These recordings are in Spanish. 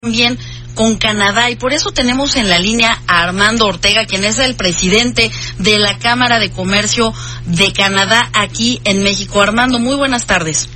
También con Canadá y por eso tenemos en la línea a Armando Ortega, quien es el presidente de la Cámara de Comercio de Canadá aquí en México. Armando, muy buenas tardes.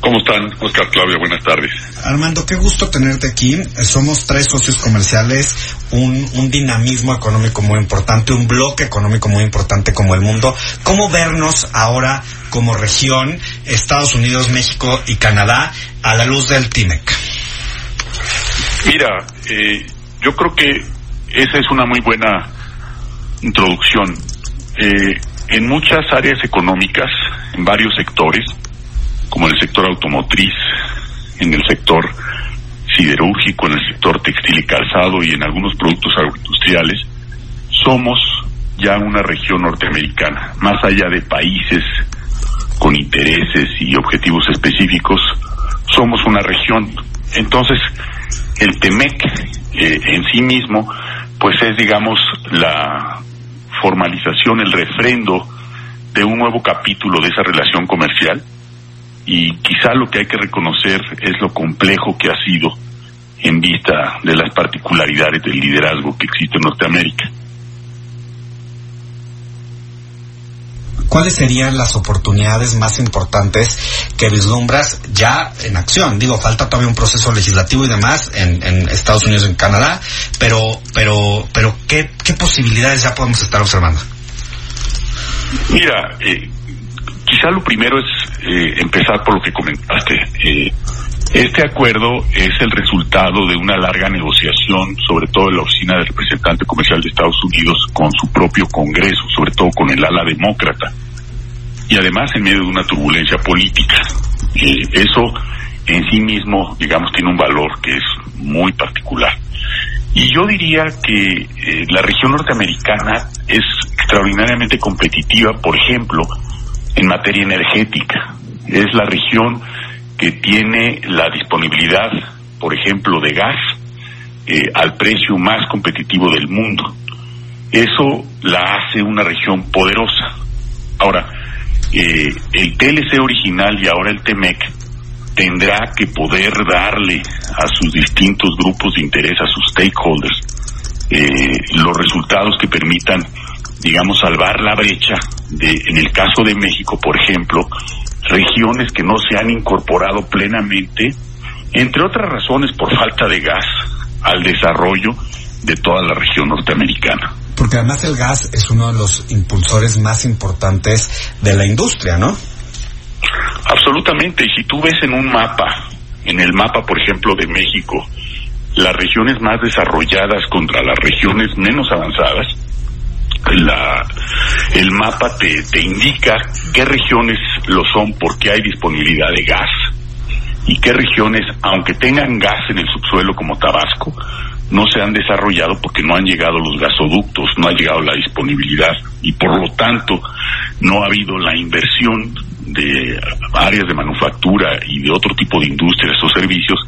¿Cómo están, Oscar Claudia? Buenas tardes. Armando, qué gusto tenerte aquí. Somos tres socios comerciales, un, un, dinamismo económico muy importante, un bloque económico muy importante como el mundo. ¿Cómo vernos ahora como región, Estados Unidos, México y Canadá, a la luz del TIMEC? Mira, eh, yo creo que esa es una muy buena introducción. Eh, en muchas áreas económicas, en varios sectores, como en el sector automotriz, en el sector siderúrgico, en el sector textil y calzado y en algunos productos agroindustriales, somos ya una región norteamericana, más allá de países con intereses y objetivos específicos, somos una región. Entonces, el TEMEC eh, en sí mismo, pues es, digamos, la formalización, el refrendo de un nuevo capítulo de esa relación comercial y quizá lo que hay que reconocer es lo complejo que ha sido en vista de las particularidades del liderazgo que existe en Norteamérica. ¿Cuáles serían las oportunidades más importantes que vislumbras ya en acción? Digo, falta todavía un proceso legislativo y demás en, en Estados Unidos en Canadá, pero, pero, pero ¿qué, qué posibilidades ya podemos estar observando? Mira, eh, quizá lo primero es eh, empezar por lo que comentaste. Eh, este acuerdo es el resultado de una larga negociación, sobre todo en la Oficina del Representante Comercial de Estados Unidos, con su propio Congreso, sobre todo con el ala demócrata, y además en medio de una turbulencia política. Eh, eso en sí mismo, digamos, tiene un valor que es muy particular. Y yo diría que eh, la región norteamericana es extraordinariamente competitiva, por ejemplo, en materia energética. Es la región que tiene la disponibilidad, por ejemplo, de gas eh, al precio más competitivo del mundo. Eso la hace una región poderosa. Ahora, eh, el TLC original y ahora el TEMEC tendrá que poder darle a sus distintos grupos de interés, a sus stakeholders, eh, los resultados que permitan, digamos, salvar la brecha de, en el caso de México, por ejemplo, regiones que no se han incorporado plenamente, entre otras razones por falta de gas, al desarrollo de toda la región norteamericana. Porque además el gas es uno de los impulsores más importantes de la industria, ¿no? Absolutamente. Y si tú ves en un mapa, en el mapa, por ejemplo, de México, las regiones más desarrolladas contra las regiones menos avanzadas, la, el mapa te, te indica qué regiones lo son porque hay disponibilidad de gas y qué regiones, aunque tengan gas en el subsuelo como Tabasco, no se han desarrollado porque no han llegado los gasoductos, no ha llegado la disponibilidad y por lo tanto no ha habido la inversión de áreas de manufactura y de otro tipo de industrias o servicios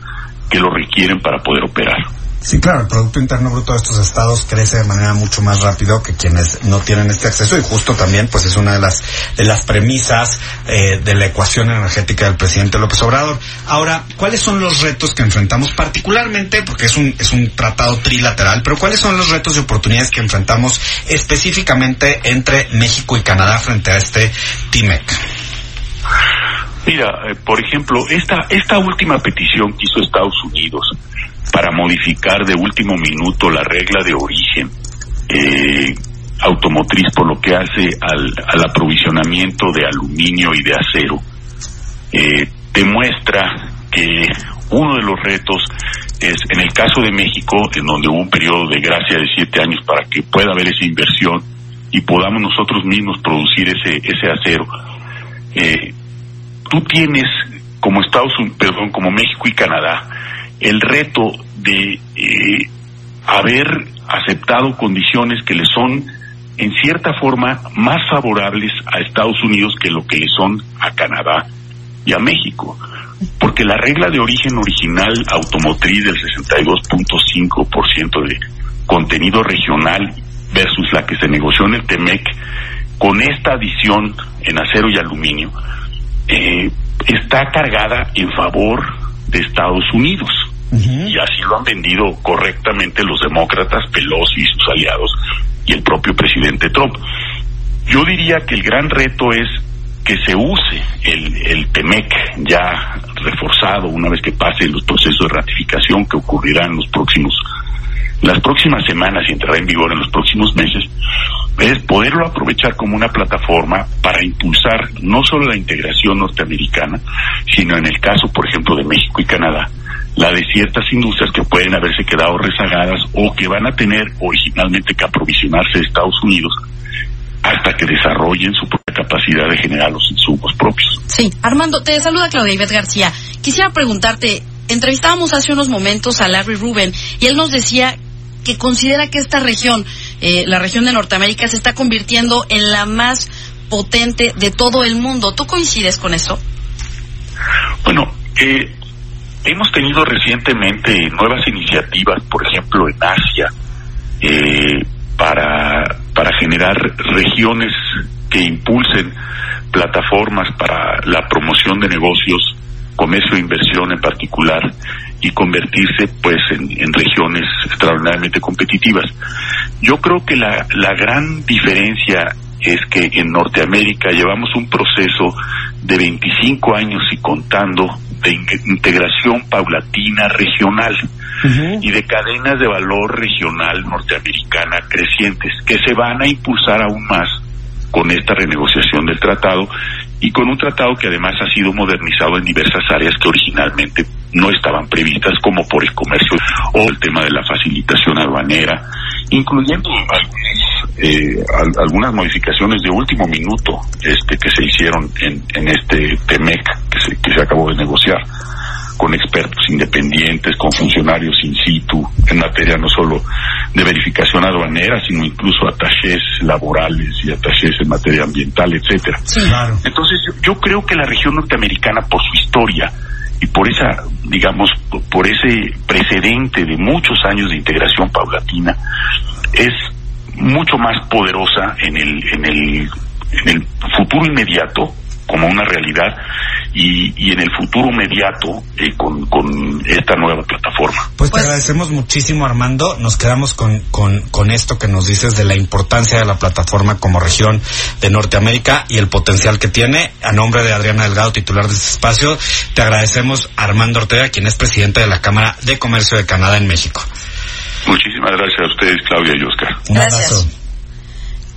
que lo requieren para poder operar. Sí, claro, el Producto Interno Bruto de estos estados crece de manera mucho más rápido que quienes no tienen este acceso y justo también pues es una de las de las premisas eh, de la ecuación energética del presidente López Obrador. Ahora, ¿cuáles son los retos que enfrentamos particularmente porque es un es un tratado trilateral, pero cuáles son los retos y oportunidades que enfrentamos específicamente entre México y Canadá frente a este TIMEC? Mira, eh, por ejemplo, esta esta última petición que hizo Estados Unidos para modificar de último minuto la regla de origen eh, automotriz por lo que hace al, al, aprovisionamiento de aluminio y de acero, eh, demuestra que uno de los retos es, en el caso de México, en donde hubo un periodo de gracia de siete años para que pueda haber esa inversión y podamos nosotros mismos producir ese, ese acero, eh, tú tienes como Estados Unidos, perdón, como México y Canadá, el reto de eh, haber aceptado condiciones que le son en cierta forma más favorables a Estados Unidos que lo que le son a Canadá y a México. Porque la regla de origen original automotriz del 62.5% de contenido regional versus la que se negoció en el TEMEC, con esta adición en acero y aluminio, eh, está cargada en favor de Estados Unidos. Y así lo han vendido correctamente los demócratas, Pelosi y sus aliados, y el propio presidente Trump. Yo diría que el gran reto es que se use el, el TEMEC ya reforzado una vez que pasen los procesos de ratificación que ocurrirán en los próximos las próximas semanas y entrará en vigor en los próximos meses, es poderlo aprovechar como una plataforma para impulsar no solo la integración norteamericana, sino en el caso, por ejemplo, de México y Canadá, la de ciertas industrias que pueden haberse quedado rezagadas o que van a tener originalmente que aprovisionarse de Estados Unidos hasta que desarrollen su propia capacidad de generar los insumos propios. Sí, Armando, te saluda Claudia Ivette García. Quisiera preguntarte, entrevistábamos hace unos momentos a Larry Rubin y él nos decía que considera que esta región, eh, la región de Norteamérica, se está convirtiendo en la más potente de todo el mundo. ¿Tú coincides con eso? Bueno, eh, hemos tenido recientemente nuevas iniciativas, por ejemplo, en Asia, eh, para, para generar regiones que impulsen plataformas para la promoción de negocios, comercio e inversión en particular, y convertirse pues en, en, regiones extraordinariamente competitivas. Yo creo que la, la gran diferencia es que en Norteamérica llevamos un proceso de 25 años y contando de integración paulatina regional uh -huh. y de cadenas de valor regional norteamericana crecientes que se van a impulsar aún más con esta renegociación del tratado y con un tratado que además ha sido modernizado en diversas áreas que originalmente no estaban previstas, como por el comercio o el tema de la facilitación aduanera, incluyendo algunas, eh, algunas modificaciones de último minuto este que se hicieron en, en este TEMEC que se, que se acabó de negociar con expertos independientes, con funcionarios in situ, en materia no solo de verificación aduanera, sino incluso atachés laborales y atachés en materia ambiental, etcétera. Sí, claro. Entonces, yo, yo creo que la región norteamericana, por su historia y por esa, digamos, por ese precedente de muchos años de integración paulatina, es mucho más poderosa en el, en el, en el futuro inmediato como una realidad y, y en el futuro inmediato eh, con, con, esta nueva plataforma. Pues te agradecemos muchísimo Armando, nos quedamos con, con, con, esto que nos dices de la importancia de la plataforma como región de Norteamérica y el potencial que tiene. A nombre de Adriana Delgado, titular de este espacio, te agradecemos Armando Ortega, quien es presidente de la Cámara de Comercio de Canadá en México. Muchísimas gracias a ustedes, Claudia y Oscar. Gracias.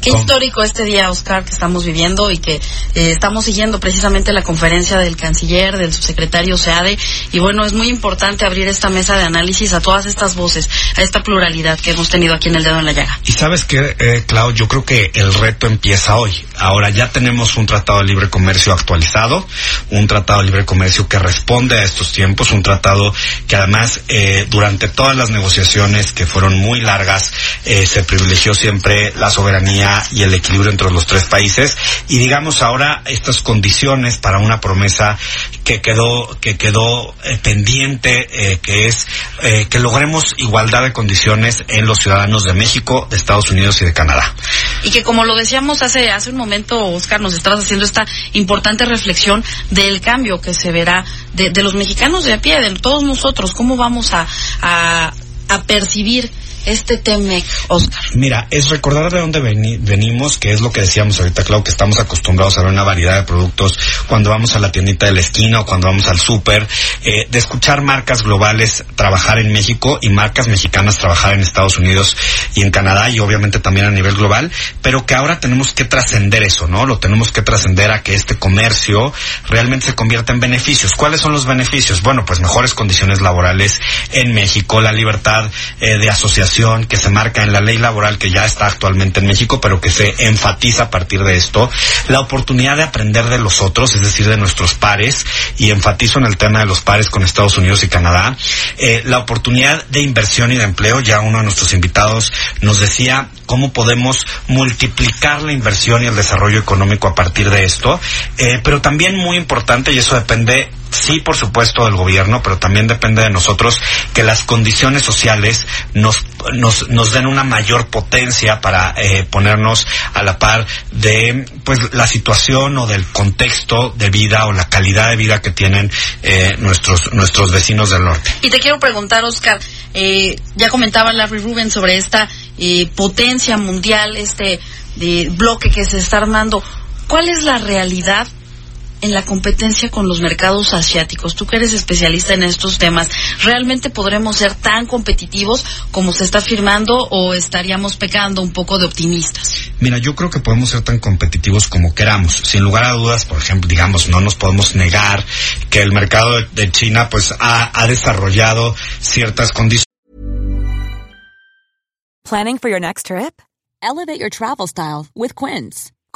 Qué histórico este día, Oscar, que estamos viviendo y que eh, estamos siguiendo precisamente la conferencia del canciller, del subsecretario SEADE. Y bueno, es muy importante abrir esta mesa de análisis a todas estas voces, a esta pluralidad que hemos tenido aquí en el dedo en la llaga. Y sabes que, eh, Clau, yo creo que el reto empieza hoy. Ahora ya tenemos un tratado de libre comercio actualizado, un tratado de libre comercio que responde a estos tiempos, un tratado que además eh, durante todas las negociaciones que fueron muy largas eh, se privilegió siempre la soberanía y el equilibrio entre los tres países. Y digamos ahora estas condiciones para una promesa que quedó que quedó eh, pendiente eh, que es eh, que logremos igualdad de condiciones en los ciudadanos de México, de Estados Unidos y de Canadá. Y que como lo decíamos hace hace un momento, Oscar, nos estabas haciendo esta importante reflexión del cambio que se verá de, de los mexicanos de a pie, de todos nosotros, cómo vamos a, a, a percibir este TEMEC, Oscar? Mira, es recordar de dónde veni venimos, que es lo que decíamos ahorita, claro, que estamos acostumbrados a ver una variedad de productos cuando vamos a la tiendita de la esquina o cuando vamos al súper, eh, de escuchar marcas globales trabajar en México y marcas mexicanas trabajar en Estados Unidos y en Canadá y obviamente también a nivel global, pero que ahora tenemos que trascender eso, ¿no? Lo tenemos que trascender a que este comercio realmente se convierta en beneficios. ¿Cuáles son los beneficios? Bueno, pues mejores condiciones laborales en México, la libertad eh, de asociación que se marca en la ley laboral que ya está actualmente en México, pero que se enfatiza a partir de esto, la oportunidad de aprender de los otros, es decir, de nuestros pares, y enfatizo en el tema de los pares con Estados Unidos y Canadá, eh, la oportunidad de inversión y de empleo, ya uno de nuestros invitados nos decía cómo podemos multiplicar la inversión y el desarrollo económico a partir de esto, eh, pero también muy importante, y eso depende sí, por supuesto, del gobierno, pero también depende de nosotros que las condiciones sociales nos, nos, nos den una mayor potencia para eh, ponernos a la par de pues la situación o del contexto de vida o la calidad de vida que tienen eh, nuestros, nuestros vecinos del norte. Y te quiero preguntar, Oscar, eh, ya comentaba Larry Rubin sobre esta eh, potencia mundial, este de bloque que se está armando. ¿Cuál es la realidad en la competencia con los mercados asiáticos? Tú que eres especialista en estos temas, ¿realmente podremos ser tan competitivos como se está afirmando o estaríamos pecando un poco de optimistas? Mira, yo creo que podemos ser tan competitivos como queramos. Sin lugar a dudas, por ejemplo, digamos, no nos podemos negar que el mercado de China pues ha, ha desarrollado ciertas condiciones. Planning for your next trip? Elevate your travel style with Quince.